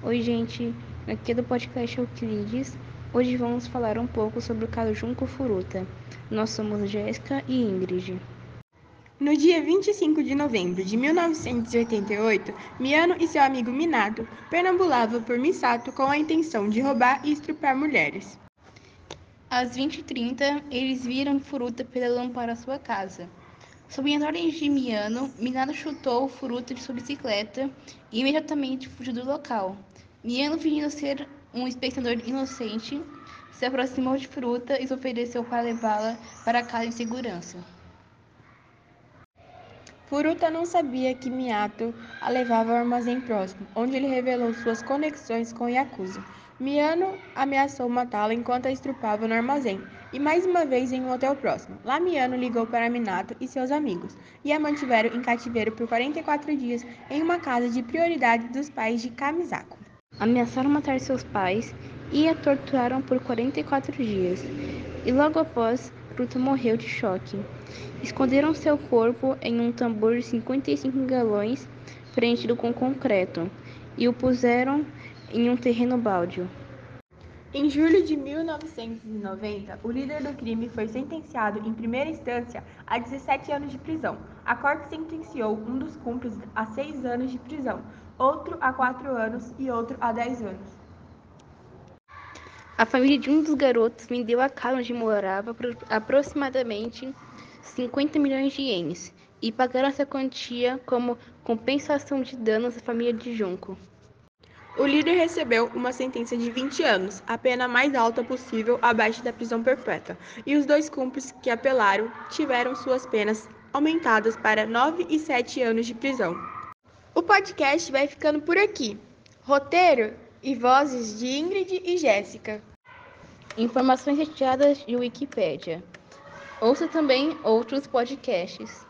Oi, gente. Aqui é do podcast Euclides. Hoje vamos falar um pouco sobre o caso Junco Furuta. Nós somos Jéssica e Ingrid. No dia 25 de novembro de 1988, Miano e seu amigo Minato perambulavam por Misato com a intenção de roubar e estrupar mulheres. Às 20h30, eles viram Furuta pedalando para sua casa. Sob as ordens de Miano, Minato chutou Furuta de sua bicicleta e imediatamente fugiu do local. Miano, fingindo ser um espectador inocente, se aproximou de Furuta e se ofereceu para levá-la para casa em segurança. Furuta não sabia que Miyato a levava ao armazém próximo, onde ele revelou suas conexões com Yakuza. Miano ameaçou matá-la enquanto a estrupava no armazém, e mais uma vez em um hotel próximo. Lá Miano ligou para Minato e seus amigos, e a mantiveram em cativeiro por 44 dias em uma casa de prioridade dos pais de Kamisako. Ameaçaram matar seus pais e a torturaram por 44 dias. E logo após, Ruta morreu de choque. Esconderam seu corpo em um tambor de 55 galões preenchido com concreto e o puseram em um terreno baldio. Em julho de 1990, o líder do crime foi sentenciado em primeira instância a 17 anos de prisão. A corte sentenciou um dos cúmplices a 6 anos de prisão, outro a 4 anos e outro a 10 anos. A família de um dos garotos vendeu a casa onde morava por aproximadamente 50 milhões de ienes e pagaram essa quantia como compensação de danos à família de Junco. O líder recebeu uma sentença de 20 anos, a pena mais alta possível abaixo da prisão perpétua, e os dois cúmplices que apelaram tiveram suas penas aumentadas para 9 e 7 anos de prisão. O podcast vai ficando por aqui. Roteiro e vozes de Ingrid e Jéssica. Informações retiradas de Wikipédia. Ouça também outros podcasts.